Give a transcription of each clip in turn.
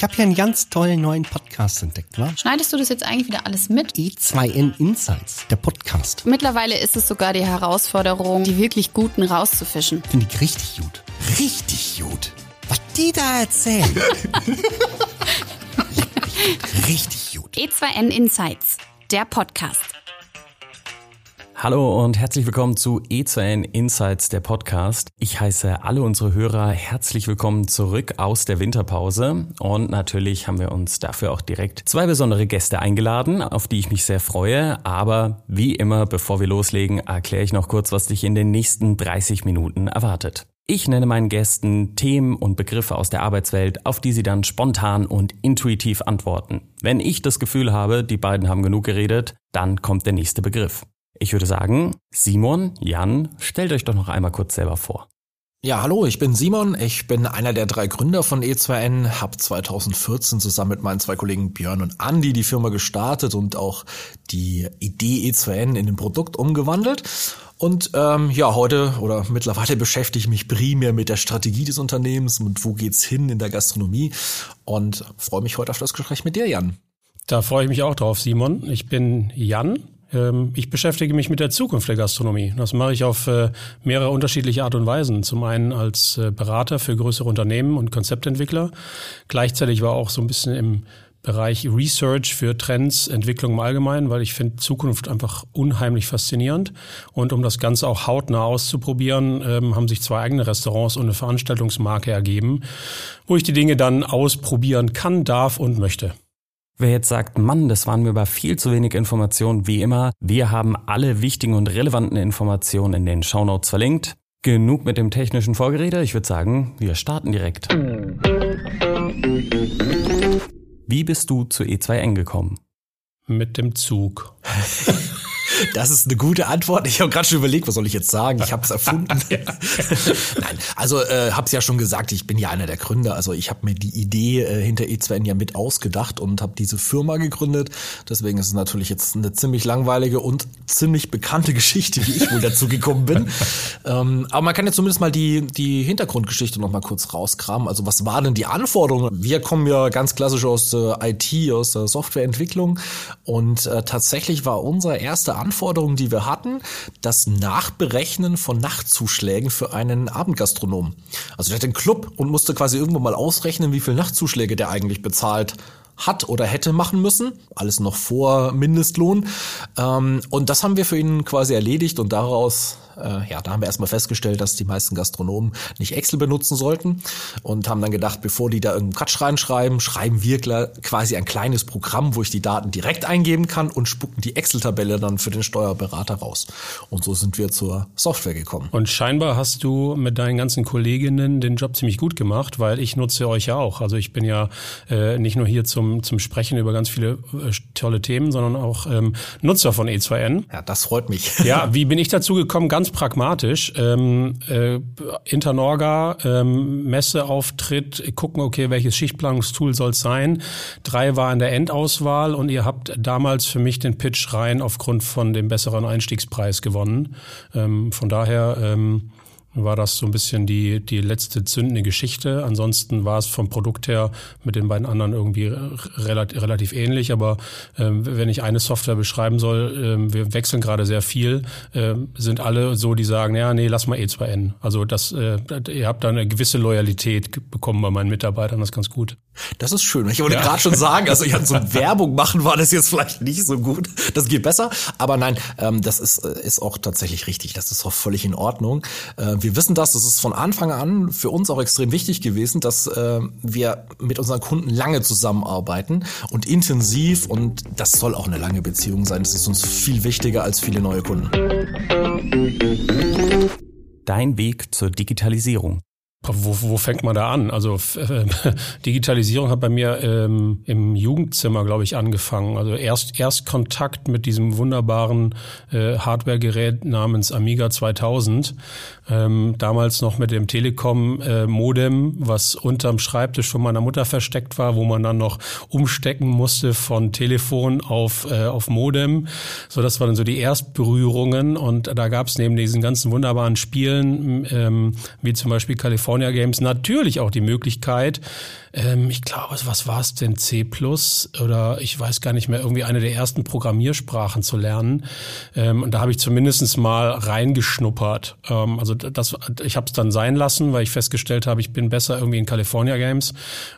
Ich habe hier einen ganz tollen neuen Podcast entdeckt, wa? Schneidest du das jetzt eigentlich wieder alles mit? E2N Insights, der Podcast. Mittlerweile ist es sogar die Herausforderung, die wirklich Guten rauszufischen. Finde ich richtig gut. Richtig gut. Was die da erzählen. richtig gut. E2N Insights, der Podcast. Hallo und herzlich willkommen zu E2N Insights, der Podcast. Ich heiße alle unsere Hörer herzlich willkommen zurück aus der Winterpause. Und natürlich haben wir uns dafür auch direkt zwei besondere Gäste eingeladen, auf die ich mich sehr freue. Aber wie immer, bevor wir loslegen, erkläre ich noch kurz, was dich in den nächsten 30 Minuten erwartet. Ich nenne meinen Gästen Themen und Begriffe aus der Arbeitswelt, auf die sie dann spontan und intuitiv antworten. Wenn ich das Gefühl habe, die beiden haben genug geredet, dann kommt der nächste Begriff. Ich würde sagen, Simon, Jan, stellt euch doch noch einmal kurz selber vor. Ja, hallo, ich bin Simon. Ich bin einer der drei Gründer von E2N, habe 2014 zusammen mit meinen zwei Kollegen Björn und Andy die Firma gestartet und auch die Idee E2N in ein Produkt umgewandelt. Und ähm, ja, heute oder mittlerweile beschäftige ich mich primär mit der Strategie des Unternehmens und wo geht's hin in der Gastronomie und freue mich heute auf das Gespräch mit dir, Jan. Da freue ich mich auch drauf, Simon. Ich bin Jan, ich beschäftige mich mit der Zukunft der Gastronomie. Das mache ich auf äh, mehrere unterschiedliche Art und Weisen. Zum einen als äh, Berater für größere Unternehmen und Konzeptentwickler. Gleichzeitig war auch so ein bisschen im Bereich Research für Trends, Entwicklung im Allgemeinen, weil ich finde Zukunft einfach unheimlich faszinierend. Und um das Ganze auch hautnah auszuprobieren, ähm, haben sich zwei eigene Restaurants und eine Veranstaltungsmarke ergeben, wo ich die Dinge dann ausprobieren kann, darf und möchte. Wer jetzt sagt, Mann, das waren mir aber viel zu wenig Informationen, wie immer, wir haben alle wichtigen und relevanten Informationen in den Shownotes verlinkt. Genug mit dem technischen Vorgerede, ich würde sagen, wir starten direkt. Wie bist du zu E2N gekommen? Mit dem Zug. Das ist eine gute Antwort. Ich habe gerade schon überlegt, was soll ich jetzt sagen? Ich habe es erfunden. Nein, also äh, habe es ja schon gesagt, ich bin ja einer der Gründer. Also ich habe mir die Idee äh, hinter E2N ja mit ausgedacht und habe diese Firma gegründet. Deswegen ist es natürlich jetzt eine ziemlich langweilige und ziemlich bekannte Geschichte, wie ich wohl dazu gekommen bin. ähm, aber man kann ja zumindest mal die, die Hintergrundgeschichte noch mal kurz rauskramen. Also was waren denn die Anforderungen? Wir kommen ja ganz klassisch aus der IT, aus der Softwareentwicklung und äh, tatsächlich war unser erster Anforderung, die wir hatten, das Nachberechnen von Nachtzuschlägen für einen Abendgastronom. Also der hat einen Club und musste quasi irgendwo mal ausrechnen, wie viel Nachtzuschläge der eigentlich bezahlt hat oder hätte machen müssen. Alles noch vor Mindestlohn. Ähm, und das haben wir für ihn quasi erledigt und daraus äh, ja, da haben wir erstmal festgestellt, dass die meisten Gastronomen nicht Excel benutzen sollten und haben dann gedacht, bevor die da irgendeinen Quatsch reinschreiben, schreiben wir quasi ein kleines Programm, wo ich die Daten direkt eingeben kann und spucken die Excel-Tabelle dann für den Steuerberater raus. Und so sind wir zur Software gekommen. Und scheinbar hast du mit deinen ganzen Kolleginnen den Job ziemlich gut gemacht, weil ich nutze euch ja auch. Also ich bin ja äh, nicht nur hier zum, zum Sprechen über ganz viele äh, tolle Themen, sondern auch ähm, Nutzer von E2N. Ja, das freut mich. Ja, wie bin ich dazu gekommen? Ganz pragmatisch. Ähm, äh, Internorga, ähm, Messeauftritt, gucken, okay, welches Schichtplanungstool soll es sein. Drei war in der Endauswahl und ihr habt damals für mich den Pitch rein aufgrund von dem besseren Einstiegspreis gewonnen. Ähm, von daher ähm, war das so ein bisschen die, die letzte zündende Geschichte. Ansonsten war es vom Produkt her mit den beiden anderen irgendwie relativ, relativ ähnlich. Aber ähm, wenn ich eine Software beschreiben soll, ähm, wir wechseln gerade sehr viel, ähm, sind alle so, die sagen, ja, nee, lass mal E2N. Also das, äh, ihr habt da eine gewisse Loyalität bekommen bei meinen Mitarbeitern, das ist ganz gut. Das ist schön. Ich wollte ja. gerade schon sagen, also ich hatte so Werbung machen war das jetzt vielleicht nicht so gut. Das geht besser. Aber nein, ähm, das ist, äh, ist auch tatsächlich richtig. Das ist auch völlig in Ordnung. Äh, wir wissen das, das ist von Anfang an für uns auch extrem wichtig gewesen, dass äh, wir mit unseren Kunden lange zusammenarbeiten und intensiv und das soll auch eine lange Beziehung sein. Das ist uns viel wichtiger als viele neue Kunden. Dein Weg zur Digitalisierung. Wo, wo fängt man da an? Also äh, Digitalisierung hat bei mir ähm, im Jugendzimmer, glaube ich, angefangen. Also erst erst Kontakt mit diesem wunderbaren äh, Hardware-Gerät namens Amiga 2000. Ähm, damals noch mit dem Telekom-Modem, äh, was unterm Schreibtisch von meiner Mutter versteckt war, wo man dann noch umstecken musste von Telefon auf äh, auf Modem. So, das waren so die Erstberührungen. Und da gab es neben diesen ganzen wunderbaren Spielen, ähm, wie zum Beispiel California California Games natürlich auch die Möglichkeit, ähm, ich glaube, was war es denn, C Plus oder ich weiß gar nicht mehr, irgendwie eine der ersten Programmiersprachen zu lernen. Ähm, und da habe ich zumindest mal reingeschnuppert. Ähm, also das, ich habe es dann sein lassen, weil ich festgestellt habe, ich bin besser irgendwie in California Games.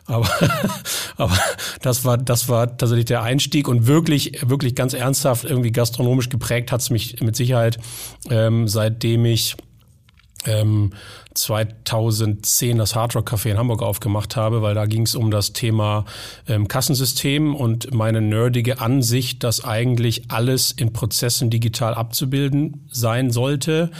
Aber, aber das war, das war tatsächlich der Einstieg und wirklich, wirklich ganz ernsthaft irgendwie gastronomisch geprägt hat es mich mit Sicherheit, ähm, seitdem ich ähm, 2010 das Hard Rock Café in Hamburg aufgemacht habe, weil da ging es um das Thema ähm, Kassensystem und meine nerdige Ansicht, dass eigentlich alles in Prozessen digital abzubilden sein sollte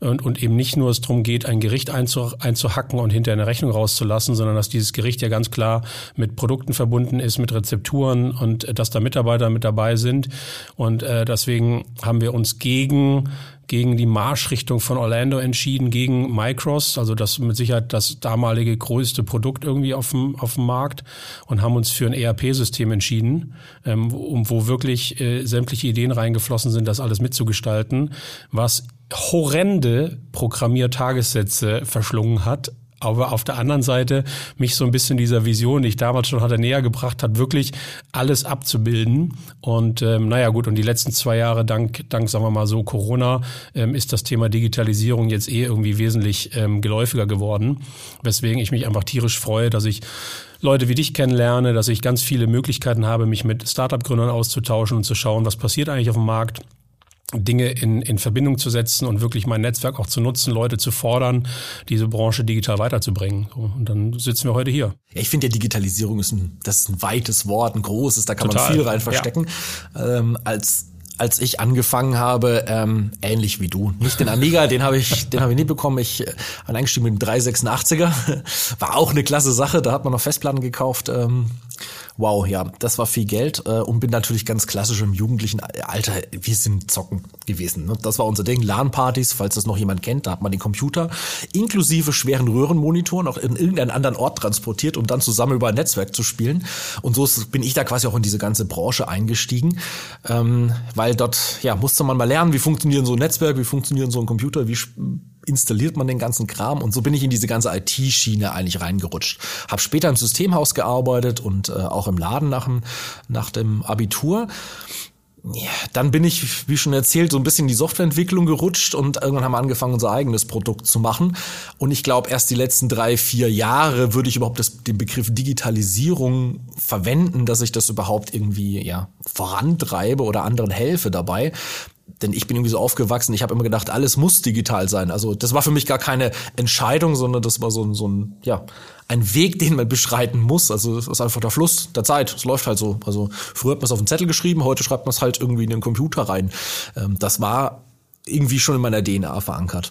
und, und eben nicht nur es darum geht, ein Gericht einzu, einzuhacken und hinter eine Rechnung rauszulassen, sondern dass dieses Gericht ja ganz klar mit Produkten verbunden ist, mit Rezepturen und äh, dass da Mitarbeiter mit dabei sind. Und äh, deswegen haben wir uns gegen gegen die Marschrichtung von Orlando entschieden, gegen Micros, also das mit Sicherheit das damalige größte Produkt irgendwie auf dem, auf dem Markt. Und haben uns für ein ERP-System entschieden, ähm, wo, wo wirklich äh, sämtliche Ideen reingeflossen sind, das alles mitzugestalten, was horrende Programmiertagessätze verschlungen hat, aber auf der anderen Seite mich so ein bisschen dieser Vision, die ich damals schon hatte, näher gebracht hat, wirklich alles abzubilden. Und ähm, naja gut, und die letzten zwei Jahre, dank, dank sagen wir mal so, Corona, ähm, ist das Thema Digitalisierung jetzt eh irgendwie wesentlich ähm, geläufiger geworden. Weswegen ich mich einfach tierisch freue, dass ich Leute wie dich kennenlerne, dass ich ganz viele Möglichkeiten habe, mich mit Startup-Gründern auszutauschen und zu schauen, was passiert eigentlich auf dem Markt Dinge in, in Verbindung zu setzen und wirklich mein Netzwerk auch zu nutzen, Leute zu fordern, diese Branche digital weiterzubringen. So, und dann sitzen wir heute hier. Ja, ich finde ja Digitalisierung ist ein, das ist ein weites Wort, ein großes, da kann Total. man viel rein verstecken. Ja. Ähm, als als ich angefangen habe, ähm, ähnlich wie du. Nicht den Amiga, den habe ich, den habe ich nie bekommen. Ich äh, bin eingestiegen mit dem 386er. War auch eine klasse Sache. Da hat man noch Festplatten gekauft. Ähm, wow, ja, das war viel Geld äh, und bin natürlich ganz klassisch im jugendlichen Alter, wir sind zocken gewesen. Ne? Das war unser Ding. LAN-Partys, falls das noch jemand kennt, da hat man den Computer inklusive schweren Röhrenmonitoren auch in irgendeinen anderen Ort transportiert, um dann zusammen über ein Netzwerk zu spielen. Und so bin ich da quasi auch in diese ganze Branche eingestiegen, ähm, weil dort ja musste man mal lernen, wie funktionieren so ein Netzwerk, wie funktionieren so ein Computer, wie installiert man den ganzen Kram und so bin ich in diese ganze IT-Schiene eigentlich reingerutscht. Hab später im Systemhaus gearbeitet und äh, auch im Laden nach dem, nach dem Abitur. Ja, dann bin ich, wie schon erzählt, so ein bisschen in die Softwareentwicklung gerutscht und irgendwann haben wir angefangen, unser eigenes Produkt zu machen. Und ich glaube, erst die letzten drei, vier Jahre würde ich überhaupt das, den Begriff Digitalisierung verwenden, dass ich das überhaupt irgendwie ja vorantreibe oder anderen helfe dabei denn ich bin irgendwie so aufgewachsen, ich habe immer gedacht, alles muss digital sein. Also das war für mich gar keine Entscheidung, sondern das war so ein, so ein, ja, ein Weg, den man beschreiten muss. Also das ist einfach der Fluss der Zeit. Es läuft halt so. Also früher hat man es auf einen Zettel geschrieben, heute schreibt man es halt irgendwie in den Computer rein. Ähm, das war irgendwie schon in meiner DNA verankert.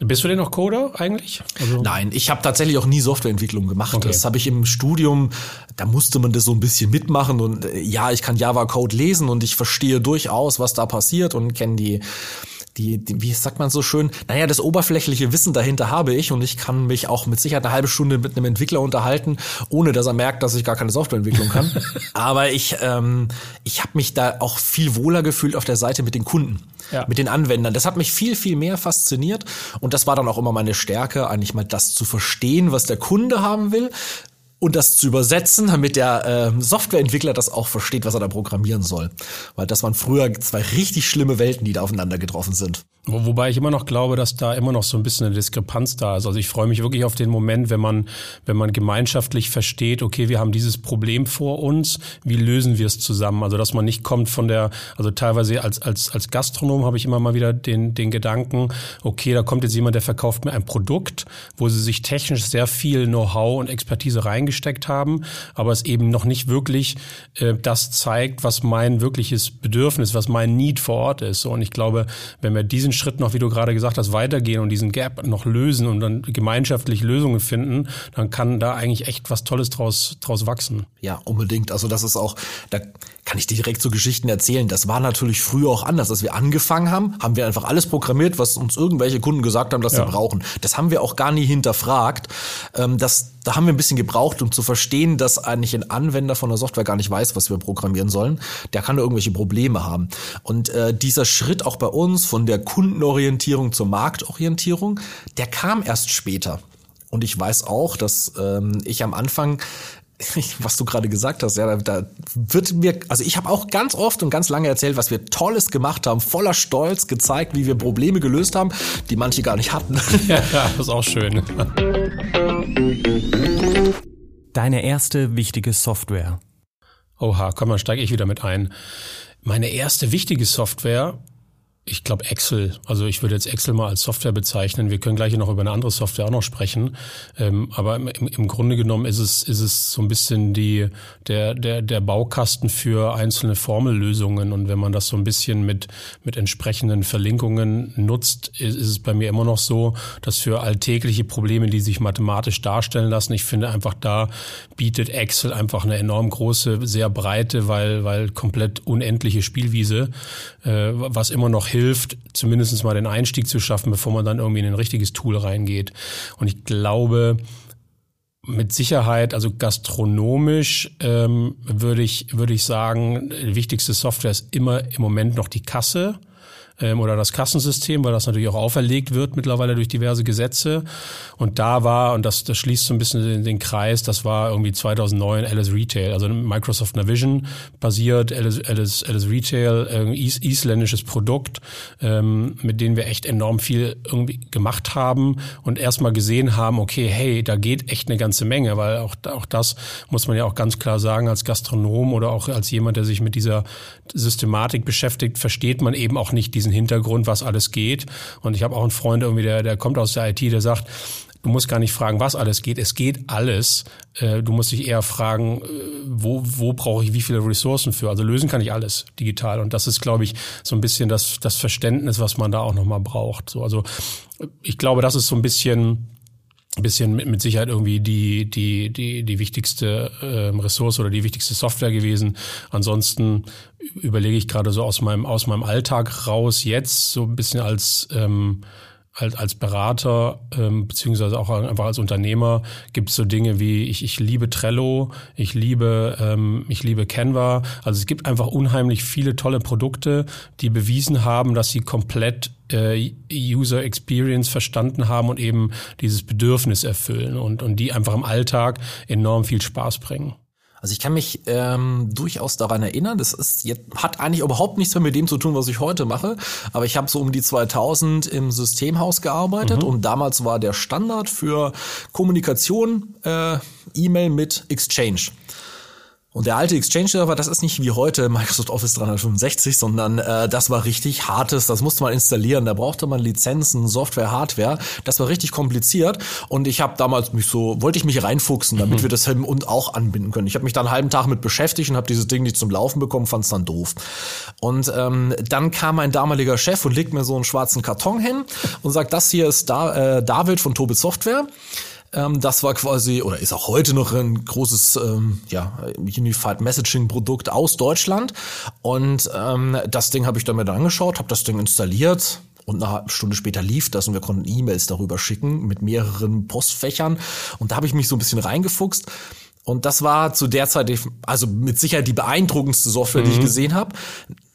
Bist du denn noch Coder eigentlich? Also Nein, ich habe tatsächlich auch nie Softwareentwicklung gemacht. Okay. Das habe ich im Studium, da musste man das so ein bisschen mitmachen und äh, ja, ich kann Java Code lesen und ich verstehe durchaus, was da passiert und kenne die die, die, wie sagt man so schön, naja, das oberflächliche Wissen dahinter habe ich und ich kann mich auch mit Sicherheit eine halbe Stunde mit einem Entwickler unterhalten, ohne dass er merkt, dass ich gar keine Softwareentwicklung kann. Aber ich, ähm, ich habe mich da auch viel wohler gefühlt auf der Seite mit den Kunden, ja. mit den Anwendern. Das hat mich viel, viel mehr fasziniert und das war dann auch immer meine Stärke, eigentlich mal das zu verstehen, was der Kunde haben will, und das zu übersetzen, damit der äh, Softwareentwickler das auch versteht, was er da programmieren soll. Weil das waren früher zwei richtig schlimme Welten, die da aufeinander getroffen sind. Wo, wobei ich immer noch glaube, dass da immer noch so ein bisschen eine Diskrepanz da ist. Also ich freue mich wirklich auf den Moment, wenn man, wenn man gemeinschaftlich versteht, okay, wir haben dieses Problem vor uns, wie lösen wir es zusammen? Also dass man nicht kommt von der, also teilweise als, als, als Gastronom habe ich immer mal wieder den, den Gedanken, okay, da kommt jetzt jemand, der verkauft mir ein Produkt, wo sie sich technisch sehr viel Know-how und Expertise reingesteckt haben, aber es eben noch nicht wirklich äh, das zeigt, was mein wirkliches Bedürfnis, was mein Need vor Ort ist. Und ich glaube, wenn wir diesen Schritt noch, wie du gerade gesagt hast, weitergehen und diesen Gap noch lösen und dann gemeinschaftlich Lösungen finden, dann kann da eigentlich echt was Tolles draus, draus wachsen. Ja, unbedingt. Also das ist auch, da kann ich dir direkt so Geschichten erzählen. Das war natürlich früher auch anders. Als wir angefangen haben, haben wir einfach alles programmiert, was uns irgendwelche Kunden gesagt haben, dass ja. sie brauchen. Das haben wir auch gar nie hinterfragt. Ähm, das, da haben wir ein bisschen gebraucht, um zu verstehen, dass eigentlich ein Anwender von der Software gar nicht weiß, was wir programmieren sollen. Der kann da irgendwelche Probleme haben. Und äh, dieser Schritt auch bei uns von der Kundenorientierung zur Marktorientierung, der kam erst später. Und ich weiß auch, dass ähm, ich am Anfang was du gerade gesagt hast, ja, da, da wird mir, also ich habe auch ganz oft und ganz lange erzählt, was wir Tolles gemacht haben, voller Stolz gezeigt, wie wir Probleme gelöst haben, die manche gar nicht hatten. Ja, das ist auch schön. Deine erste wichtige Software. Oha, komm, dann steige ich wieder mit ein. Meine erste wichtige Software ich glaube Excel. Also ich würde jetzt Excel mal als Software bezeichnen. Wir können gleich noch über eine andere Software auch noch sprechen. Ähm, aber im, im, Grunde genommen ist es, ist es so ein bisschen die, der, der, der Baukasten für einzelne Formellösungen. Und wenn man das so ein bisschen mit, mit entsprechenden Verlinkungen nutzt, ist, ist es bei mir immer noch so, dass für alltägliche Probleme, die sich mathematisch darstellen lassen, ich finde einfach da bietet Excel einfach eine enorm große, sehr breite, weil, weil komplett unendliche Spielwiese, äh, was immer noch hilft hilft, zumindest mal den Einstieg zu schaffen, bevor man dann irgendwie in ein richtiges Tool reingeht. Und ich glaube, mit Sicherheit, also gastronomisch ähm, würde ich würde ich sagen, die wichtigste Software ist immer im Moment noch die Kasse ähm, oder das Kassensystem, weil das natürlich auch auferlegt wird mittlerweile durch diverse Gesetze. Und da war, und das, das schließt so ein bisschen den, den Kreis, das war irgendwie 2009 Alice Retail, also Microsoft Navision basiert, Alice, Alice, Alice Retail, äh, is, isländisches Produkt, ähm, mit denen wir echt enorm viel irgendwie gemacht haben und erstmal gesehen haben, okay, hey, da geht echt eine ganze Menge, weil auch, auch das muss man ja auch ganz klar sagen, als Gastronom oder auch als jemand, der sich mit dieser Systematik beschäftigt, versteht man eben auch nicht diesen diesen Hintergrund, was alles geht. Und ich habe auch einen Freund irgendwie, der, der kommt aus der IT, der sagt, Du musst gar nicht fragen, was alles geht. Es geht alles. Äh, du musst dich eher fragen, äh, wo, wo brauche ich wie viele Ressourcen für? Also lösen kann ich alles digital. Und das ist, glaube ich, so ein bisschen das, das Verständnis, was man da auch nochmal braucht. So, also ich glaube, das ist so ein bisschen bisschen mit, mit Sicherheit irgendwie die die die die wichtigste äh, Ressource oder die wichtigste Software gewesen. Ansonsten überlege ich gerade so aus meinem aus meinem Alltag raus jetzt so ein bisschen als ähm, als, als Berater ähm, beziehungsweise auch einfach als Unternehmer gibt es so Dinge wie ich, ich liebe Trello, ich liebe ähm, ich liebe Canva. Also es gibt einfach unheimlich viele tolle Produkte, die bewiesen haben, dass sie komplett äh, User Experience verstanden haben und eben dieses Bedürfnis erfüllen und und die einfach im Alltag enorm viel Spaß bringen. Also ich kann mich ähm, durchaus daran erinnern, das ist jetzt, hat eigentlich überhaupt nichts mehr mit dem zu tun, was ich heute mache, aber ich habe so um die 2000 im Systemhaus gearbeitet mhm. und damals war der Standard für Kommunikation äh, E-Mail mit Exchange. Und der alte Exchange-Server, das ist nicht wie heute Microsoft Office 365, sondern äh, das war richtig hartes, das musste man installieren, da brauchte man Lizenzen, Software, Hardware, das war richtig kompliziert und ich habe damals mich so, wollte ich mich reinfuchsen, damit mhm. wir das hin und auch anbinden können. Ich habe mich dann einen halben Tag mit beschäftigt und habe dieses Ding nicht zum Laufen bekommen, fand es dann doof. Und ähm, dann kam mein damaliger Chef und legt mir so einen schwarzen Karton hin und sagt, das hier ist da, äh, David von Tobe Software. Ähm, das war quasi oder ist auch heute noch ein großes ähm, ja, Unified Messaging Produkt aus Deutschland. Und ähm, das Ding habe ich dann mir dann angeschaut, habe das Ding installiert, und eine Stunde später lief das und wir konnten E-Mails darüber schicken mit mehreren Postfächern. Und da habe ich mich so ein bisschen reingefuchst. Und das war zu der Zeit, also mit Sicherheit die beeindruckendste Software, mhm. die ich mhm. gesehen habe.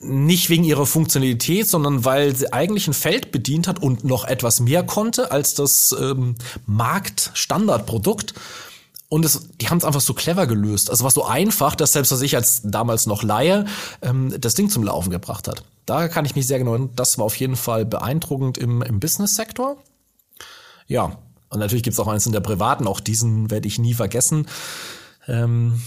Nicht wegen ihrer Funktionalität, sondern weil sie eigentlich ein Feld bedient hat und noch etwas mehr konnte als das ähm, Marktstandardprodukt. Und es, die haben es einfach so clever gelöst. Also war so einfach, dass selbst was ich als damals noch Laie ähm, das Ding zum Laufen gebracht hat. Da kann ich mich sehr genau, das war auf jeden Fall beeindruckend im, im Business-Sektor. Ja, und natürlich gibt's auch eins in der privaten, auch diesen werde ich nie vergessen. Ähm,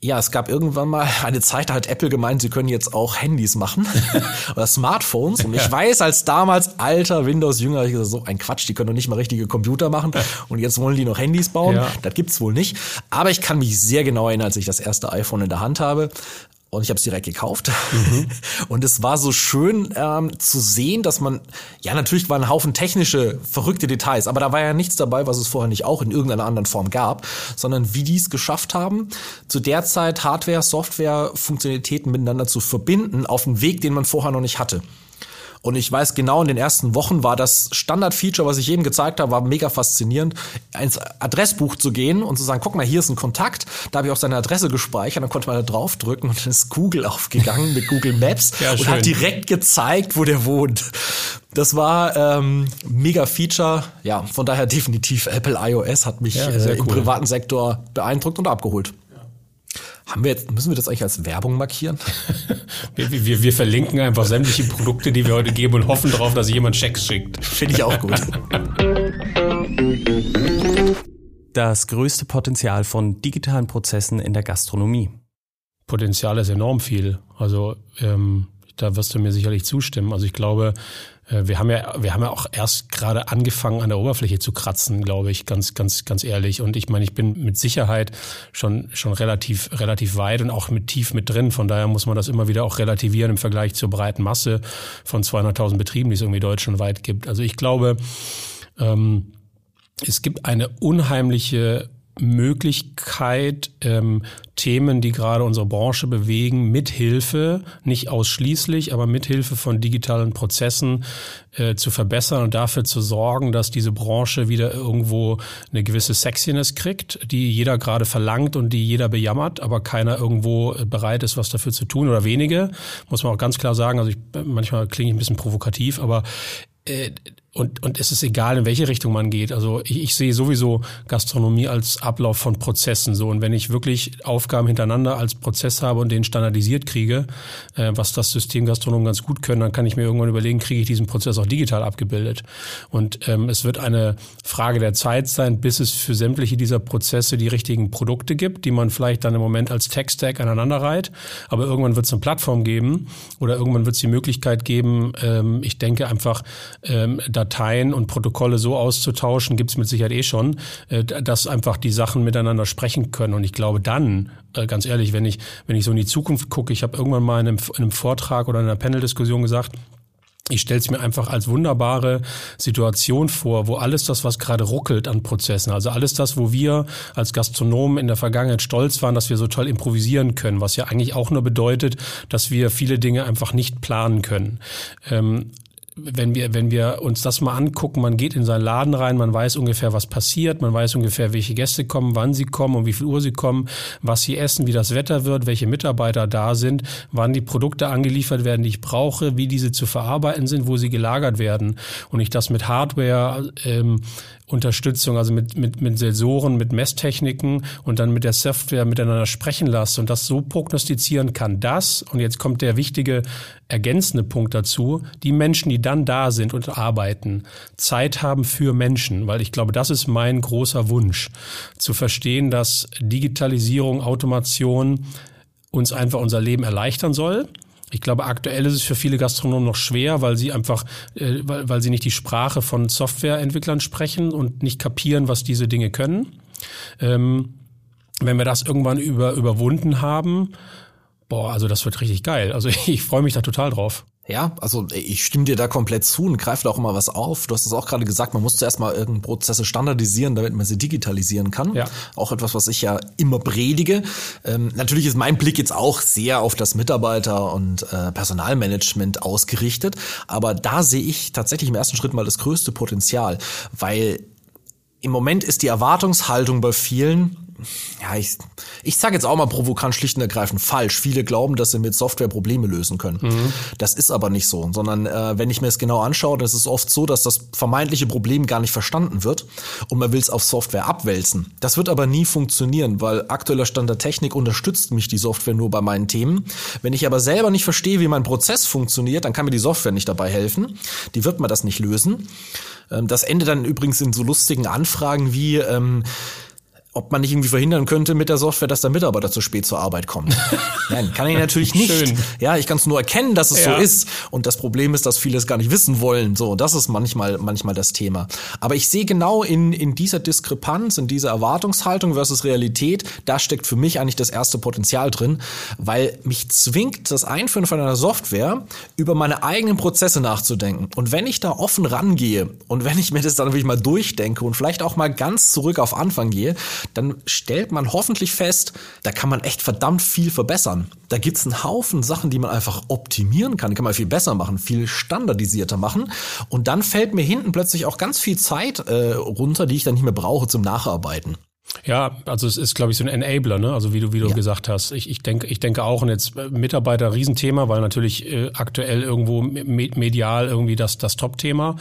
ja, es gab irgendwann mal eine Zeit, da hat Apple gemeint, sie können jetzt auch Handys machen oder Smartphones. Und ich weiß, als damals alter Windows-Jünger, ich gesagt, so ein Quatsch, die können doch nicht mal richtige Computer machen. Und jetzt wollen die noch Handys bauen. Ja. Das gibt's wohl nicht. Aber ich kann mich sehr genau erinnern, als ich das erste iPhone in der Hand habe und ich habe es direkt gekauft. Mhm. Und es war so schön ähm, zu sehen, dass man, ja natürlich waren ein Haufen technische, verrückte Details, aber da war ja nichts dabei, was es vorher nicht auch in irgendeiner anderen Form gab, sondern wie die es geschafft haben, zu der Zeit Hardware, Software, Funktionalitäten miteinander zu verbinden auf einen Weg, den man vorher noch nicht hatte. Und ich weiß genau, in den ersten Wochen war das Standard-Feature, was ich jedem gezeigt habe, war mega faszinierend, ins Adressbuch zu gehen und zu sagen, guck mal, hier ist ein Kontakt. Da habe ich auch seine Adresse gespeichert, dann konnte man da draufdrücken und dann ist Google aufgegangen mit Google Maps ja, und hat direkt gezeigt, wo der wohnt. Das war ähm, mega Feature. Ja, von daher definitiv Apple iOS hat mich ja, äh, im cool. privaten Sektor beeindruckt und abgeholt. Haben wir jetzt, müssen wir das eigentlich als Werbung markieren? wir, wir, wir verlinken einfach sämtliche Produkte, die wir heute geben und hoffen darauf, dass jemand Checks schickt. Finde ich auch gut. Das größte Potenzial von digitalen Prozessen in der Gastronomie. Potenzial ist enorm viel. Also ähm, da wirst du mir sicherlich zustimmen. Also ich glaube, wir haben ja, wir haben ja auch erst gerade angefangen, an der Oberfläche zu kratzen, glaube ich, ganz, ganz, ganz ehrlich. Und ich meine, ich bin mit Sicherheit schon, schon relativ, relativ weit und auch mit tief mit drin. Von daher muss man das immer wieder auch relativieren im Vergleich zur breiten Masse von 200.000 Betrieben, die es irgendwie deutschlandweit gibt. Also ich glaube, ähm, es gibt eine unheimliche Möglichkeit, ähm, Themen, die gerade unsere Branche bewegen, mithilfe, nicht ausschließlich, aber mithilfe von digitalen Prozessen äh, zu verbessern und dafür zu sorgen, dass diese Branche wieder irgendwo eine gewisse Sexiness kriegt, die jeder gerade verlangt und die jeder bejammert, aber keiner irgendwo bereit ist, was dafür zu tun oder wenige, muss man auch ganz klar sagen. Also ich, manchmal klinge ich ein bisschen provokativ, aber äh, und, und es ist egal, in welche Richtung man geht. Also ich, ich sehe sowieso Gastronomie als Ablauf von Prozessen so. Und wenn ich wirklich Aufgaben hintereinander als Prozess habe und den standardisiert kriege, äh, was das System Gastronomen ganz gut können, dann kann ich mir irgendwann überlegen, kriege ich diesen Prozess auch digital abgebildet. Und ähm, es wird eine Frage der Zeit sein, bis es für sämtliche dieser Prozesse die richtigen Produkte gibt, die man vielleicht dann im Moment als Tech-Stack aneinander reiht. Aber irgendwann wird es eine Plattform geben oder irgendwann wird es die Möglichkeit geben, ähm, ich denke einfach, ähm, Dateien und Protokolle so auszutauschen, gibt es mit Sicherheit eh schon, äh, dass einfach die Sachen miteinander sprechen können. Und ich glaube dann, äh, ganz ehrlich, wenn ich, wenn ich so in die Zukunft gucke, ich habe irgendwann mal in einem, in einem Vortrag oder in einer Panel-Diskussion gesagt, ich stelle es mir einfach als wunderbare Situation vor, wo alles das, was gerade ruckelt an Prozessen, also alles das, wo wir als Gastronomen in der Vergangenheit stolz waren, dass wir so toll improvisieren können, was ja eigentlich auch nur bedeutet, dass wir viele Dinge einfach nicht planen können. Ähm, wenn wir, wenn wir uns das mal angucken, man geht in seinen Laden rein, man weiß ungefähr, was passiert, man weiß ungefähr, welche Gäste kommen, wann sie kommen, um wie viel Uhr sie kommen, was sie essen, wie das Wetter wird, welche Mitarbeiter da sind, wann die Produkte angeliefert werden, die ich brauche, wie diese zu verarbeiten sind, wo sie gelagert werden. Und ich das mit Hardware ähm, Unterstützung, also mit, mit, mit Sensoren, mit Messtechniken und dann mit der Software miteinander sprechen lasse und das so prognostizieren kann, dass, und jetzt kommt der wichtige ergänzende Punkt dazu, die Menschen, die dann da sind und arbeiten, Zeit haben für Menschen, weil ich glaube, das ist mein großer Wunsch, zu verstehen, dass Digitalisierung, Automation uns einfach unser Leben erleichtern soll ich glaube, aktuell ist es für viele Gastronomen noch schwer, weil sie einfach, äh, weil, weil sie nicht die Sprache von Softwareentwicklern sprechen und nicht kapieren, was diese Dinge können. Ähm, wenn wir das irgendwann über, überwunden haben, boah, also das wird richtig geil. Also ich, freue mich da total drauf. Ja, also ich stimme dir da komplett zu und greife da auch immer was auf. Du hast es auch gerade gesagt, man muss zuerst mal irgendeine Prozesse standardisieren, damit man sie digitalisieren kann. Ja. Auch etwas, was ich ja immer predige. Ähm, natürlich ist mein Blick jetzt auch sehr auf das Mitarbeiter- und äh, Personalmanagement ausgerichtet, aber da sehe ich tatsächlich im ersten Schritt mal das größte Potenzial, weil im Moment ist die Erwartungshaltung bei vielen, ja, ich, ich sage jetzt auch mal provokant schlicht und ergreifend falsch. Viele glauben, dass sie mit Software Probleme lösen können. Mhm. Das ist aber nicht so, sondern äh, wenn ich mir es genau anschaue, das ist oft so, dass das vermeintliche Problem gar nicht verstanden wird und man will es auf Software abwälzen. Das wird aber nie funktionieren, weil aktueller Stand der Technik unterstützt mich die Software nur bei meinen Themen. Wenn ich aber selber nicht verstehe, wie mein Prozess funktioniert, dann kann mir die Software nicht dabei helfen. Die wird mir das nicht lösen. Ähm, das endet dann übrigens in so lustigen Anfragen wie, ähm, ob man nicht irgendwie verhindern könnte mit der Software, dass der Mitarbeiter zu spät zur Arbeit kommt. Nein, kann ich natürlich nicht. Schön. Ja, ich kann es nur erkennen, dass es ja. so ist. Und das Problem ist, dass viele es gar nicht wissen wollen. So, das ist manchmal, manchmal das Thema. Aber ich sehe genau in, in dieser Diskrepanz, in dieser Erwartungshaltung versus Realität, da steckt für mich eigentlich das erste Potenzial drin, weil mich zwingt das Einführen von einer Software über meine eigenen Prozesse nachzudenken. Und wenn ich da offen rangehe und wenn ich mir das dann wirklich mal durchdenke und vielleicht auch mal ganz zurück auf Anfang gehe, dann stellt man hoffentlich fest, da kann man echt verdammt viel verbessern. Da gibt's einen Haufen Sachen, die man einfach optimieren kann, die kann man viel besser machen, viel standardisierter machen. Und dann fällt mir hinten plötzlich auch ganz viel Zeit äh, runter, die ich dann nicht mehr brauche zum Nacharbeiten. Ja, also es ist, glaube ich, so ein Enabler, ne? Also wie du, wie du ja. gesagt hast. Ich, ich denke, ich denke auch, und jetzt äh, Mitarbeiter Riesenthema, weil natürlich äh, aktuell irgendwo medial irgendwie das, das Top-Thema.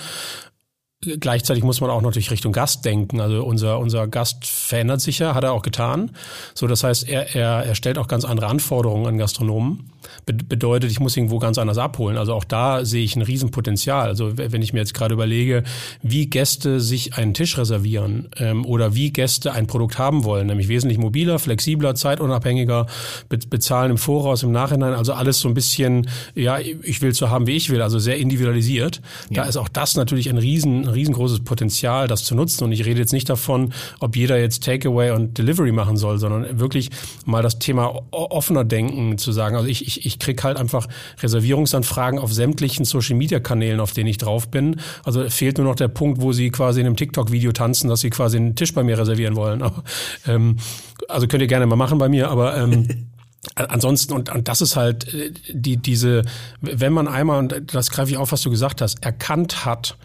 Gleichzeitig muss man auch natürlich Richtung Gast denken. Also unser, unser Gast verändert sich ja, hat er auch getan. So, das heißt, er, er, er stellt auch ganz andere Anforderungen an Gastronomen. Be bedeutet, ich muss irgendwo ganz anders abholen. Also auch da sehe ich ein Riesenpotenzial. Also wenn ich mir jetzt gerade überlege, wie Gäste sich einen Tisch reservieren ähm, oder wie Gäste ein Produkt haben wollen, nämlich wesentlich mobiler, flexibler, zeitunabhängiger, be bezahlen im Voraus, im Nachhinein, also alles so ein bisschen, ja, ich will so haben, wie ich will, also sehr individualisiert. Ja. Da ist auch das natürlich ein riesen ein riesengroßes Potenzial, das zu nutzen. Und ich rede jetzt nicht davon, ob jeder jetzt Takeaway und Delivery machen soll, sondern wirklich mal das Thema offener denken zu sagen. Also ich, ich, ich krieg halt einfach Reservierungsanfragen auf sämtlichen Social-Media-Kanälen, auf denen ich drauf bin. Also fehlt nur noch der Punkt, wo sie quasi in einem TikTok-Video tanzen, dass sie quasi einen Tisch bei mir reservieren wollen. Aber, ähm, also könnt ihr gerne mal machen bei mir, aber ähm, Ansonsten, und, und das ist halt äh, die, diese, wenn man einmal, und das greife ich auf, was du gesagt hast, erkannt hat,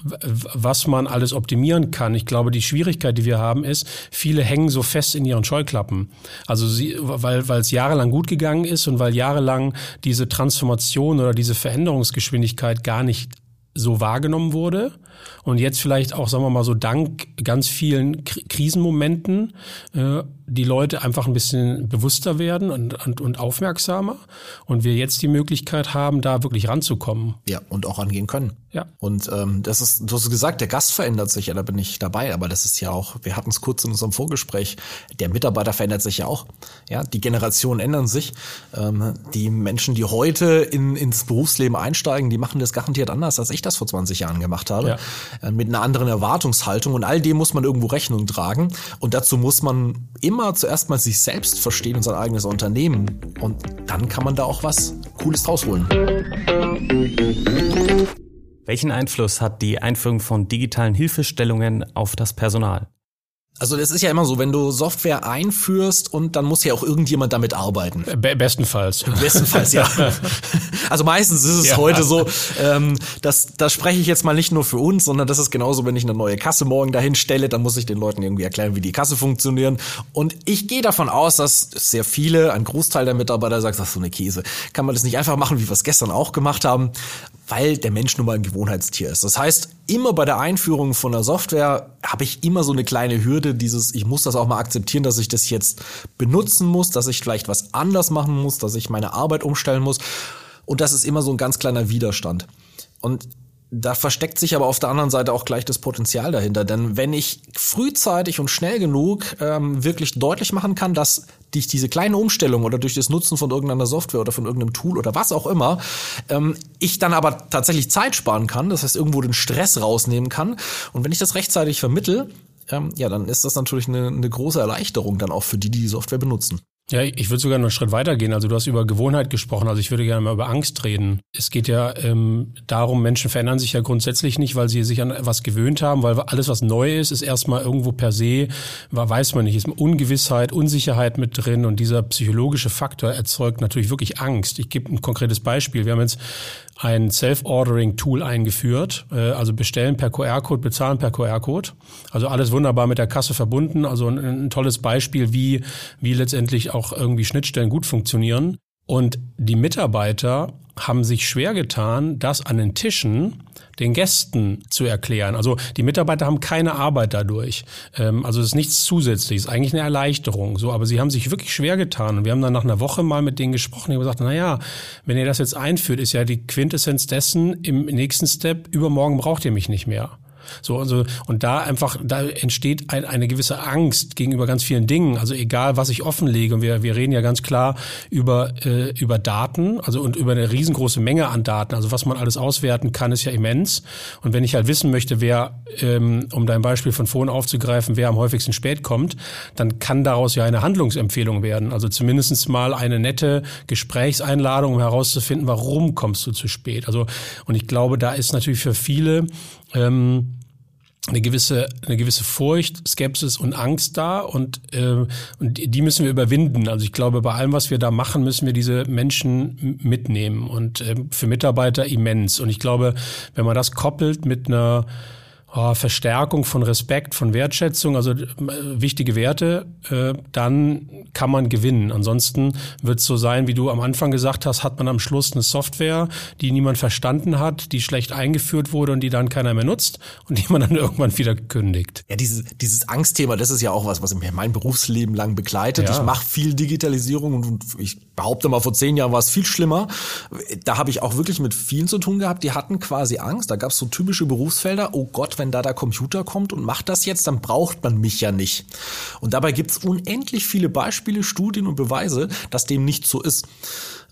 was man alles optimieren kann. Ich glaube, die Schwierigkeit, die wir haben, ist, viele hängen so fest in ihren Scheuklappen. Also sie, weil, weil es jahrelang gut gegangen ist und weil jahrelang diese Transformation oder diese Veränderungsgeschwindigkeit gar nicht so wahrgenommen wurde und jetzt vielleicht auch, sagen wir mal so, dank ganz vielen Krisenmomenten äh, die Leute einfach ein bisschen bewusster werden und, und, und aufmerksamer und wir jetzt die Möglichkeit haben, da wirklich ranzukommen. Ja, und auch angehen können. Ja. Und ähm, das ist, du hast gesagt, der Gast verändert sich, ja, da bin ich dabei, aber das ist ja auch, wir hatten es kurz in unserem Vorgespräch, der Mitarbeiter verändert sich ja auch. Ja, die Generationen ändern sich. Ähm, die Menschen, die heute in, ins Berufsleben einsteigen, die machen das garantiert anders, als ich das vor 20 Jahren gemacht habe. Ja. Äh, mit einer anderen Erwartungshaltung und all dem muss man irgendwo Rechnung tragen. Und dazu muss man immer zuerst mal sich selbst verstehen und sein eigenes Unternehmen. Und dann kann man da auch was Cooles draus holen. Welchen Einfluss hat die Einführung von digitalen Hilfestellungen auf das Personal? Also das ist ja immer so, wenn du Software einführst und dann muss ja auch irgendjemand damit arbeiten. Be bestenfalls. Bestenfalls, ja. Also meistens ist es ja. heute so, ähm, dass das spreche ich jetzt mal nicht nur für uns, sondern das ist genauso, wenn ich eine neue Kasse morgen dahin stelle, dann muss ich den Leuten irgendwie erklären, wie die Kasse funktionieren. Und ich gehe davon aus, dass sehr viele, ein Großteil der Mitarbeiter sagt, das ist so eine Käse. Kann man das nicht einfach machen, wie wir es gestern auch gemacht haben? Weil der Mensch nun mal ein Gewohnheitstier ist. Das heißt, immer bei der Einführung von der Software habe ich immer so eine kleine Hürde, dieses, ich muss das auch mal akzeptieren, dass ich das jetzt benutzen muss, dass ich vielleicht was anders machen muss, dass ich meine Arbeit umstellen muss. Und das ist immer so ein ganz kleiner Widerstand. Und da versteckt sich aber auf der anderen Seite auch gleich das Potenzial dahinter. Denn wenn ich frühzeitig und schnell genug ähm, wirklich deutlich machen kann, dass durch diese kleine Umstellung oder durch das Nutzen von irgendeiner Software oder von irgendeinem Tool oder was auch immer, ähm, ich dann aber tatsächlich Zeit sparen kann, das heißt irgendwo den Stress rausnehmen kann. Und wenn ich das rechtzeitig vermittel, ähm, ja, dann ist das natürlich eine, eine große Erleichterung dann auch für die, die die Software benutzen. Ja, ich würde sogar noch einen Schritt weiter gehen. Also du hast über Gewohnheit gesprochen, also ich würde gerne mal über Angst reden. Es geht ja ähm, darum, Menschen verändern sich ja grundsätzlich nicht, weil sie sich an was gewöhnt haben, weil alles, was neu ist, ist erstmal irgendwo per se, weiß man nicht, ist Ungewissheit, Unsicherheit mit drin und dieser psychologische Faktor erzeugt natürlich wirklich Angst. Ich gebe ein konkretes Beispiel. Wir haben jetzt ein Self-Ordering-Tool eingeführt, äh, also bestellen per QR-Code, bezahlen per QR-Code. Also alles wunderbar mit der Kasse verbunden. Also ein, ein tolles Beispiel, wie, wie letztendlich auch irgendwie Schnittstellen gut funktionieren. Und die Mitarbeiter haben sich schwer getan, das an den Tischen den Gästen zu erklären. Also die Mitarbeiter haben keine Arbeit dadurch. Ähm, also es ist nichts Zusätzliches, eigentlich eine Erleichterung. So, aber sie haben sich wirklich schwer getan. Und wir haben dann nach einer Woche mal mit denen gesprochen und gesagt, na ja, wenn ihr das jetzt einführt, ist ja die Quintessenz dessen im nächsten Step, übermorgen braucht ihr mich nicht mehr. So, also, und da einfach, da entsteht ein, eine gewisse Angst gegenüber ganz vielen Dingen. Also egal, was ich offenlege, und wir, wir reden ja ganz klar über, äh, über Daten, also und über eine riesengroße Menge an Daten. Also was man alles auswerten kann, ist ja immens. Und wenn ich halt wissen möchte, wer, ähm, um dein Beispiel von vorhin aufzugreifen, wer am häufigsten spät kommt, dann kann daraus ja eine Handlungsempfehlung werden. Also zumindestens mal eine nette Gesprächseinladung, um herauszufinden, warum kommst du zu spät. Also, und ich glaube, da ist natürlich für viele ähm, eine gewisse eine gewisse Furcht, Skepsis und Angst da und äh, und die müssen wir überwinden. Also ich glaube, bei allem, was wir da machen, müssen wir diese Menschen mitnehmen und äh, für Mitarbeiter immens. Und ich glaube, wenn man das koppelt mit einer oh, Verstärkung von Respekt, von Wertschätzung, also äh, wichtige Werte, äh, dann kann man gewinnen. Ansonsten wird es so sein, wie du am Anfang gesagt hast, hat man am Schluss eine Software, die niemand verstanden hat, die schlecht eingeführt wurde und die dann keiner mehr nutzt und die man dann irgendwann wieder kündigt. Ja, dieses, dieses Angstthema, das ist ja auch was, was mich mein Berufsleben lang begleitet. Ja. Ich mache viel Digitalisierung und ich behaupte mal, vor zehn Jahren war es viel schlimmer. Da habe ich auch wirklich mit vielen zu tun gehabt, die hatten quasi Angst. Da gab es so typische Berufsfelder, oh Gott, wenn da der Computer kommt und macht das jetzt, dann braucht man mich ja nicht. Und dabei gibt es unendlich viele Beispiele, Studien und Beweise, dass dem nicht so ist.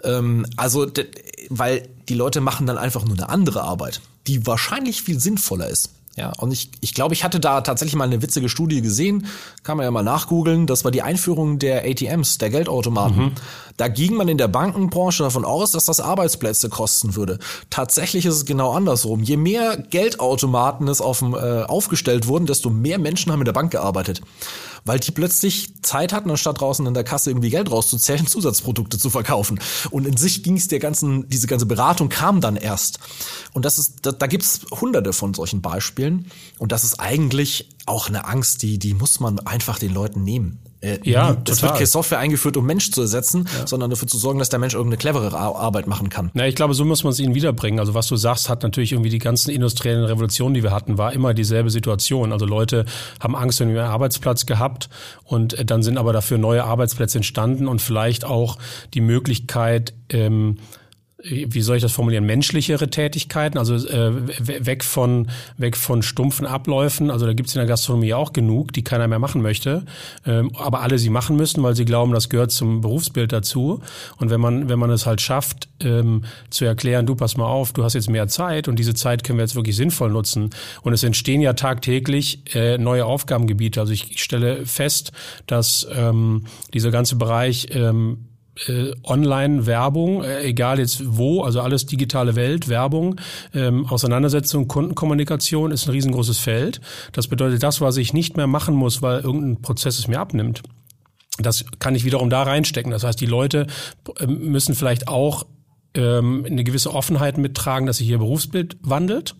Ähm, also, weil die Leute machen dann einfach nur eine andere Arbeit, die wahrscheinlich viel sinnvoller ist. Ja, und ich, ich glaube, ich hatte da tatsächlich mal eine witzige Studie gesehen, kann man ja mal nachgoogeln, das war die Einführung der ATMs, der Geldautomaten. Mhm. Da ging man in der Bankenbranche davon aus, dass das Arbeitsplätze kosten würde. Tatsächlich ist es genau andersrum. Je mehr Geldautomaten es auf, äh, aufgestellt wurden, desto mehr Menschen haben in der Bank gearbeitet weil die plötzlich Zeit hatten, anstatt draußen in der Kasse irgendwie Geld rauszuzählen, Zusatzprodukte zu verkaufen. Und in sich ging es der ganzen, diese ganze Beratung kam dann erst. Und das ist, da, da gibt's hunderte von solchen Beispielen. Und das ist eigentlich auch eine Angst, die, die muss man einfach den Leuten nehmen. Äh, ja, total. Es wird keine Software eingeführt, um Mensch zu ersetzen, ja. sondern dafür zu sorgen, dass der Mensch irgendeine clevere Arbeit machen kann. Na, ich glaube, so muss man es ihnen wiederbringen. Also was du sagst, hat natürlich irgendwie die ganzen industriellen Revolutionen, die wir hatten, war immer dieselbe Situation. Also Leute haben Angst um ihren Arbeitsplatz gehabt und äh, dann sind aber dafür neue Arbeitsplätze entstanden und vielleicht auch die Möglichkeit, ähm, wie soll ich das formulieren, menschlichere Tätigkeiten, also äh, weg von weg von stumpfen Abläufen. Also da gibt es in der Gastronomie auch genug, die keiner mehr machen möchte, ähm, aber alle sie machen müssen, weil sie glauben, das gehört zum Berufsbild dazu. Und wenn man wenn man es halt schafft, ähm, zu erklären, du pass mal auf, du hast jetzt mehr Zeit und diese Zeit können wir jetzt wirklich sinnvoll nutzen. Und es entstehen ja tagtäglich äh, neue Aufgabengebiete. Also ich, ich stelle fest, dass ähm, dieser ganze Bereich ähm, äh, Online-Werbung, äh, egal jetzt wo, also alles digitale Welt, Werbung, ähm, Auseinandersetzung, Kundenkommunikation ist ein riesengroßes Feld. Das bedeutet, das, was ich nicht mehr machen muss, weil irgendein Prozess es mir abnimmt, das kann ich wiederum da reinstecken. Das heißt, die Leute äh, müssen vielleicht auch ähm, eine gewisse Offenheit mittragen, dass sich ihr Berufsbild wandelt.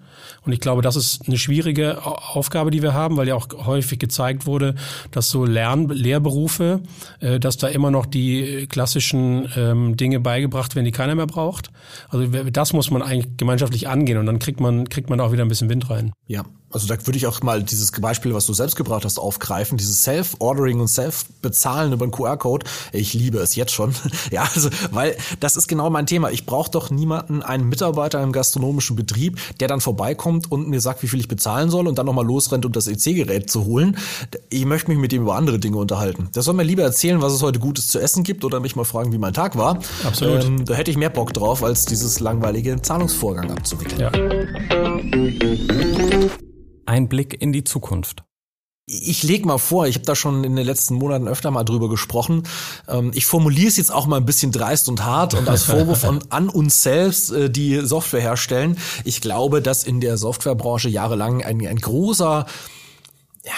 Und ich glaube, das ist eine schwierige Aufgabe, die wir haben, weil ja auch häufig gezeigt wurde, dass so Lern Lehrberufe, äh, dass da immer noch die klassischen ähm, Dinge beigebracht werden, die keiner mehr braucht. Also das muss man eigentlich gemeinschaftlich angehen und dann kriegt man kriegt man auch wieder ein bisschen Wind rein. Ja, also da würde ich auch mal dieses Beispiel, was du selbst gebracht hast, aufgreifen. Dieses Self-Ordering und Self-Bezahlen über einen QR-Code. Ich liebe es jetzt schon. ja, also, weil das ist genau mein Thema. Ich brauche doch niemanden, einen Mitarbeiter im gastronomischen Betrieb, der dann vorbeikommt und mir sagt, wie viel ich bezahlen soll und dann nochmal losrennt, um das EC-Gerät zu holen. Ich möchte mich mit ihm über andere Dinge unterhalten. Der soll mir lieber erzählen, was es heute Gutes zu essen gibt oder mich mal fragen, wie mein Tag war. Absolut. Ähm, da hätte ich mehr Bock drauf, als dieses langweilige Zahlungsvorgang abzuwickeln. Ja. Ein Blick in die Zukunft. Ich leg mal vor, ich habe da schon in den letzten Monaten öfter mal drüber gesprochen. Ähm, ich formuliere es jetzt auch mal ein bisschen dreist und hart und als Vorwurf an, an uns selbst, äh, die Software herstellen. Ich glaube, dass in der Softwarebranche jahrelang ein, ein großer ja,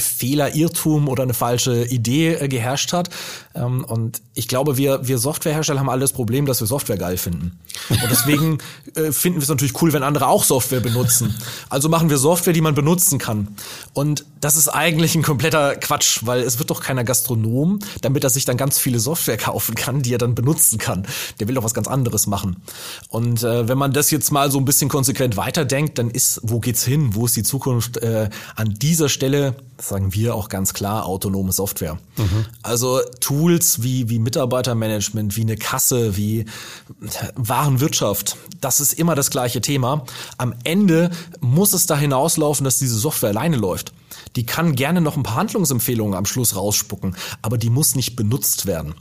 Fehler, Irrtum oder eine falsche Idee äh, geherrscht hat. Ähm, und ich glaube, wir, wir Softwarehersteller haben alle das Problem, dass wir Software geil finden. Und deswegen äh, finden wir es natürlich cool, wenn andere auch Software benutzen. Also machen wir Software, die man benutzen kann. Und das ist eigentlich ein kompletter Quatsch, weil es wird doch keiner Gastronom, damit er sich dann ganz viele Software kaufen kann, die er dann benutzen kann. Der will doch was ganz anderes machen. Und äh, wenn man das jetzt mal so ein bisschen konsequent weiterdenkt, dann ist, wo geht's hin? Wo ist die Zukunft? Äh, an dieser Stelle sagen wir auch ganz klar autonome Software. Mhm. Also Tools wie, wie Mitarbeitermanagement, wie eine Kasse, wie Warenwirtschaft. Das ist immer das gleiche Thema. Am Ende muss es da hinauslaufen, dass diese Software alleine läuft. Die kann gerne noch ein paar Handlungsempfehlungen am Schluss rausspucken, aber die muss nicht benutzt werden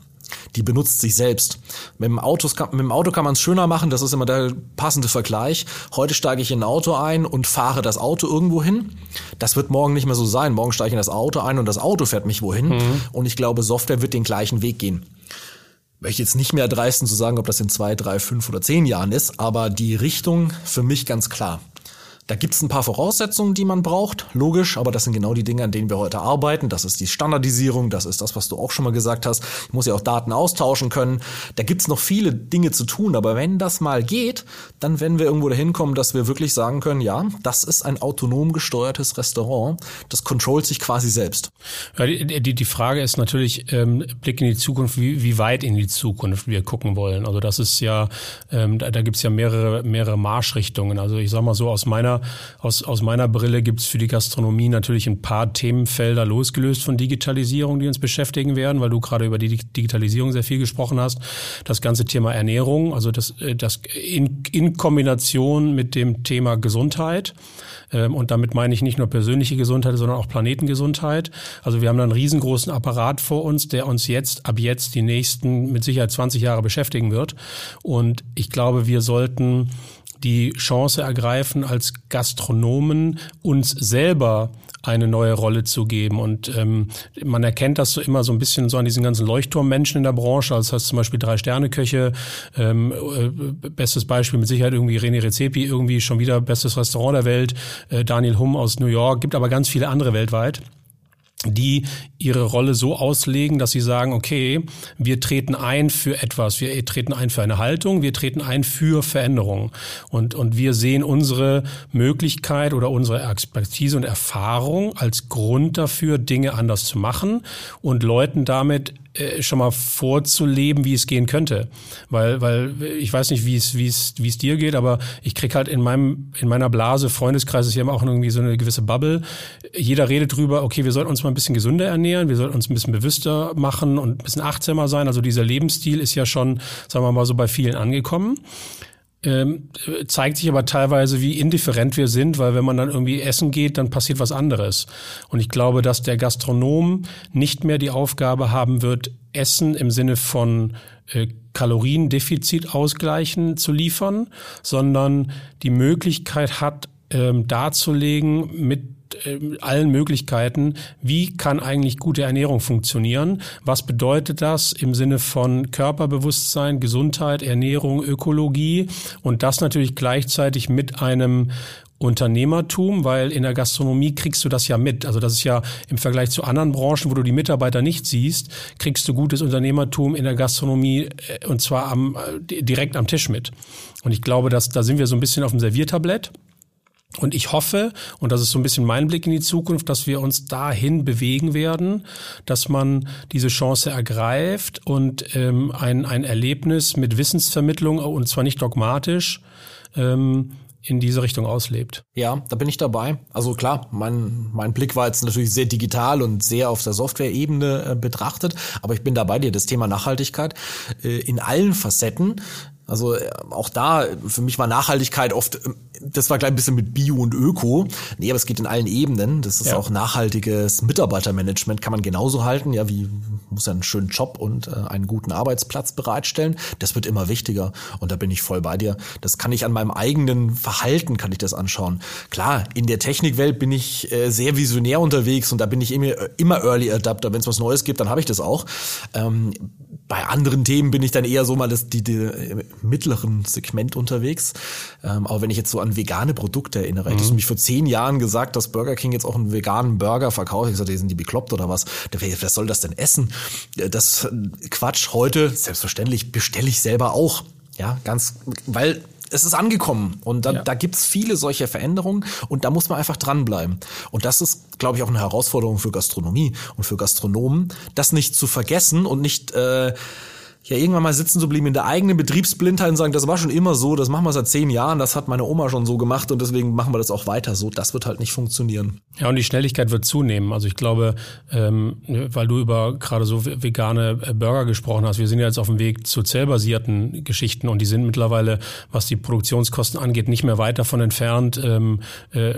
die benutzt sich selbst. Mit dem, Autos, mit dem Auto kann man es schöner machen, das ist immer der passende Vergleich. Heute steige ich in ein Auto ein und fahre das Auto irgendwo hin. Das wird morgen nicht mehr so sein. Morgen steige ich in das Auto ein und das Auto fährt mich wohin. Mhm. Und ich glaube, Software wird den gleichen Weg gehen. Möchte jetzt nicht mehr dreisten zu sagen, ob das in zwei, drei, fünf oder zehn Jahren ist, aber die Richtung für mich ganz klar. Da gibt's ein paar Voraussetzungen, die man braucht, logisch, aber das sind genau die Dinge, an denen wir heute arbeiten. Das ist die Standardisierung, das ist das, was du auch schon mal gesagt hast. Ich muss ja auch Daten austauschen können. Da gibt's noch viele Dinge zu tun, aber wenn das mal geht, dann werden wir irgendwo dahin kommen, dass wir wirklich sagen können, ja, das ist ein autonom gesteuertes Restaurant. Das controlt sich quasi selbst. Ja, die, die, die Frage ist natürlich, ähm, Blick in die Zukunft, wie, wie weit in die Zukunft wir gucken wollen. Also das ist ja, ähm, da, da gibt ja mehrere, mehrere Marschrichtungen. Also ich sag mal so, aus meiner, aus, aus meiner Brille gibt's für die Gastronomie natürlich ein paar Themenfelder losgelöst von Digitalisierung, die uns beschäftigen werden, weil du gerade über die Digitalisierung sehr viel gesprochen hast. Das ganze Thema Ernährung, also das, äh, das in, in Kombination mit dem Thema Gesundheit. Ähm, und damit meine ich nicht nur persönliche Gesundheit, sondern auch Planetengesundheit. Also wir haben da einen riesengroßen Apparat vor uns, der uns jetzt, ab jetzt die nächsten mit Sicherheit 20 Jahre beschäftigen wird. Und ich glaube, wir sollten die Chance ergreifen, als Gastronomen uns selber eine neue Rolle zu geben. Und ähm, man erkennt das so immer so ein bisschen so an diesen ganzen Leuchtturmmenschen in der Branche. Also das heißt zum Beispiel drei Sterne-Köche, ähm, äh, bestes Beispiel mit Sicherheit irgendwie René Rezepi, irgendwie schon wieder bestes Restaurant der Welt, äh, Daniel Humm aus New York, gibt aber ganz viele andere weltweit die ihre Rolle so auslegen, dass sie sagen, okay, wir treten ein für etwas, wir treten ein für eine Haltung, wir treten ein für Veränderung. Und, und wir sehen unsere Möglichkeit oder unsere Expertise und Erfahrung als Grund dafür, Dinge anders zu machen und Leuten damit äh, schon mal vorzuleben, wie es gehen könnte. Weil, weil ich weiß nicht, wie es, wie es, wie es dir geht, aber ich krieg halt in meinem, in meiner Blase, Freundeskreis ist ja auch irgendwie so eine gewisse Bubble. Jeder redet drüber, okay, wir sollten uns mal ein bisschen gesünder ernähren, wir sollten uns ein bisschen bewusster machen und ein bisschen achtsamer sein. Also dieser Lebensstil ist ja schon, sagen wir mal, so bei vielen angekommen ähm, zeigt sich aber teilweise, wie indifferent wir sind, weil wenn man dann irgendwie essen geht, dann passiert was anderes. Und ich glaube, dass der Gastronom nicht mehr die Aufgabe haben wird, Essen im Sinne von äh, Kaloriendefizit ausgleichen zu liefern, sondern die Möglichkeit hat, ähm, darzulegen mit äh, allen Möglichkeiten, wie kann eigentlich gute Ernährung funktionieren? Was bedeutet das im Sinne von Körperbewusstsein, Gesundheit, Ernährung, Ökologie und das natürlich gleichzeitig mit einem Unternehmertum, weil in der Gastronomie kriegst du das ja mit. Also das ist ja im Vergleich zu anderen Branchen, wo du die Mitarbeiter nicht siehst, kriegst du gutes Unternehmertum in der Gastronomie äh, und zwar am, äh, direkt am Tisch mit. Und ich glaube, dass da sind wir so ein bisschen auf dem Serviertablett. Und ich hoffe, und das ist so ein bisschen mein Blick in die Zukunft, dass wir uns dahin bewegen werden, dass man diese Chance ergreift und ähm, ein, ein Erlebnis mit Wissensvermittlung, und zwar nicht dogmatisch, ähm, in diese Richtung auslebt. Ja, da bin ich dabei. Also klar, mein, mein Blick war jetzt natürlich sehr digital und sehr auf der Software-Ebene äh, betrachtet, aber ich bin dabei dir, das Thema Nachhaltigkeit äh, in allen Facetten also äh, auch da, für mich war Nachhaltigkeit oft, ähm, das war gleich ein bisschen mit Bio und Öko. Nee, aber es geht in allen Ebenen. Das ist ja. auch nachhaltiges Mitarbeitermanagement, kann man genauso halten. Ja, wie muss einen schönen Job und äh, einen guten Arbeitsplatz bereitstellen. Das wird immer wichtiger. Und da bin ich voll bei dir. Das kann ich an meinem eigenen Verhalten, kann ich das anschauen. Klar, in der Technikwelt bin ich äh, sehr visionär unterwegs und da bin ich immer, immer Early Adapter. Wenn es was Neues gibt, dann habe ich das auch. Ähm, bei anderen Themen bin ich dann eher so mal das, die, die mittleren Segment unterwegs. Ähm, aber wenn ich jetzt so an vegane Produkte erinnere, mhm. hättest du mich vor zehn Jahren gesagt, dass Burger King jetzt auch einen veganen Burger verkauft. Ich gesagt, die sind die bekloppt oder was? Wer soll das denn essen? Das Quatsch heute, selbstverständlich bestelle ich selber auch. Ja, ganz, weil es ist angekommen und da, ja. da gibt's viele solche Veränderungen und da muss man einfach dranbleiben. Und das ist, glaube ich, auch eine Herausforderung für Gastronomie und für Gastronomen, das nicht zu vergessen und nicht äh, ja irgendwann mal sitzen zu blieben in der eigenen Betriebsblindheit und sagen, das war schon immer so, das machen wir seit zehn Jahren, das hat meine Oma schon so gemacht und deswegen machen wir das auch weiter so. Das wird halt nicht funktionieren. Ja, und die Schnelligkeit wird zunehmen. Also ich glaube, ähm, weil du über gerade so vegane äh, Burger gesprochen hast, wir sind ja jetzt auf dem Weg zu zellbasierten Geschichten und die sind mittlerweile, was die Produktionskosten angeht, nicht mehr weit davon entfernt, ähm, äh,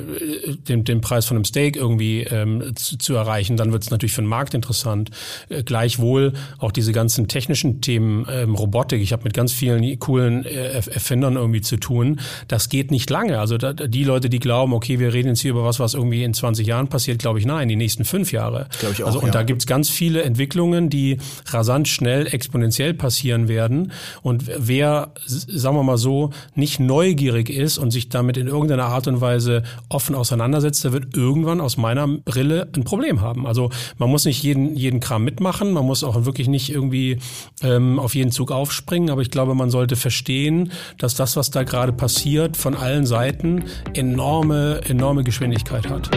den, den Preis von einem Steak irgendwie ähm, zu, zu erreichen. Dann wird es natürlich für den Markt interessant. Äh, gleichwohl auch diese ganzen technischen Themen, Themen ähm, Robotik. Ich habe mit ganz vielen coolen äh, Erfindern irgendwie zu tun. Das geht nicht lange. Also da, die Leute, die glauben, okay, wir reden jetzt hier über was, was irgendwie in 20 Jahren passiert, glaube ich, nein, die nächsten fünf Jahre. Glaube ich auch, also und ja. da gibt's ganz viele Entwicklungen, die rasant schnell exponentiell passieren werden. Und wer, sagen wir mal so, nicht neugierig ist und sich damit in irgendeiner Art und Weise offen auseinandersetzt, der wird irgendwann aus meiner Brille ein Problem haben. Also man muss nicht jeden, jeden Kram mitmachen, man muss auch wirklich nicht irgendwie ähm, auf jeden Zug aufspringen, aber ich glaube, man sollte verstehen, dass das, was da gerade passiert, von allen Seiten enorme, enorme Geschwindigkeit hat.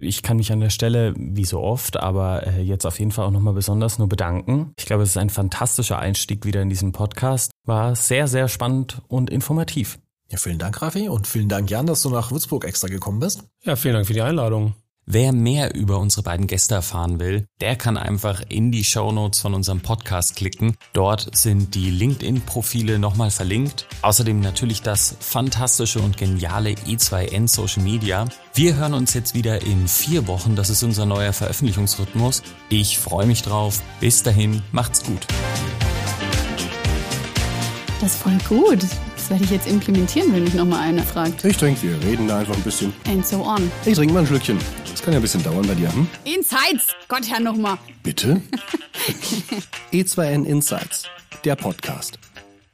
Ich kann mich an der Stelle, wie so oft, aber äh, jetzt auf jeden Fall auch nochmal besonders nur bedanken. Ich glaube, es ist ein fantastischer Einstieg wieder in diesen Podcast. War sehr, sehr spannend und informativ. Ja, vielen Dank, Raffi, und vielen Dank, Jan, dass du nach Würzburg extra gekommen bist. Ja, vielen Dank für die Einladung. Wer mehr über unsere beiden Gäste erfahren will, der kann einfach in die Shownotes von unserem Podcast klicken. Dort sind die LinkedIn-Profile nochmal verlinkt. Außerdem natürlich das fantastische und geniale E2N Social Media. Wir hören uns jetzt wieder in vier Wochen. Das ist unser neuer Veröffentlichungsrhythmus. Ich freue mich drauf. Bis dahin, macht's gut. Das ist voll gut. Das werde ich jetzt implementieren, wenn mich nochmal einer fragt. Ich trinke, wir reden da einfach ein bisschen. And so on. Ich trinke mal ein Schlückchen. Das kann ja ein bisschen dauern bei dir, hm? Insights! Gott, Herr, nochmal. Bitte? E2N Insights, der Podcast.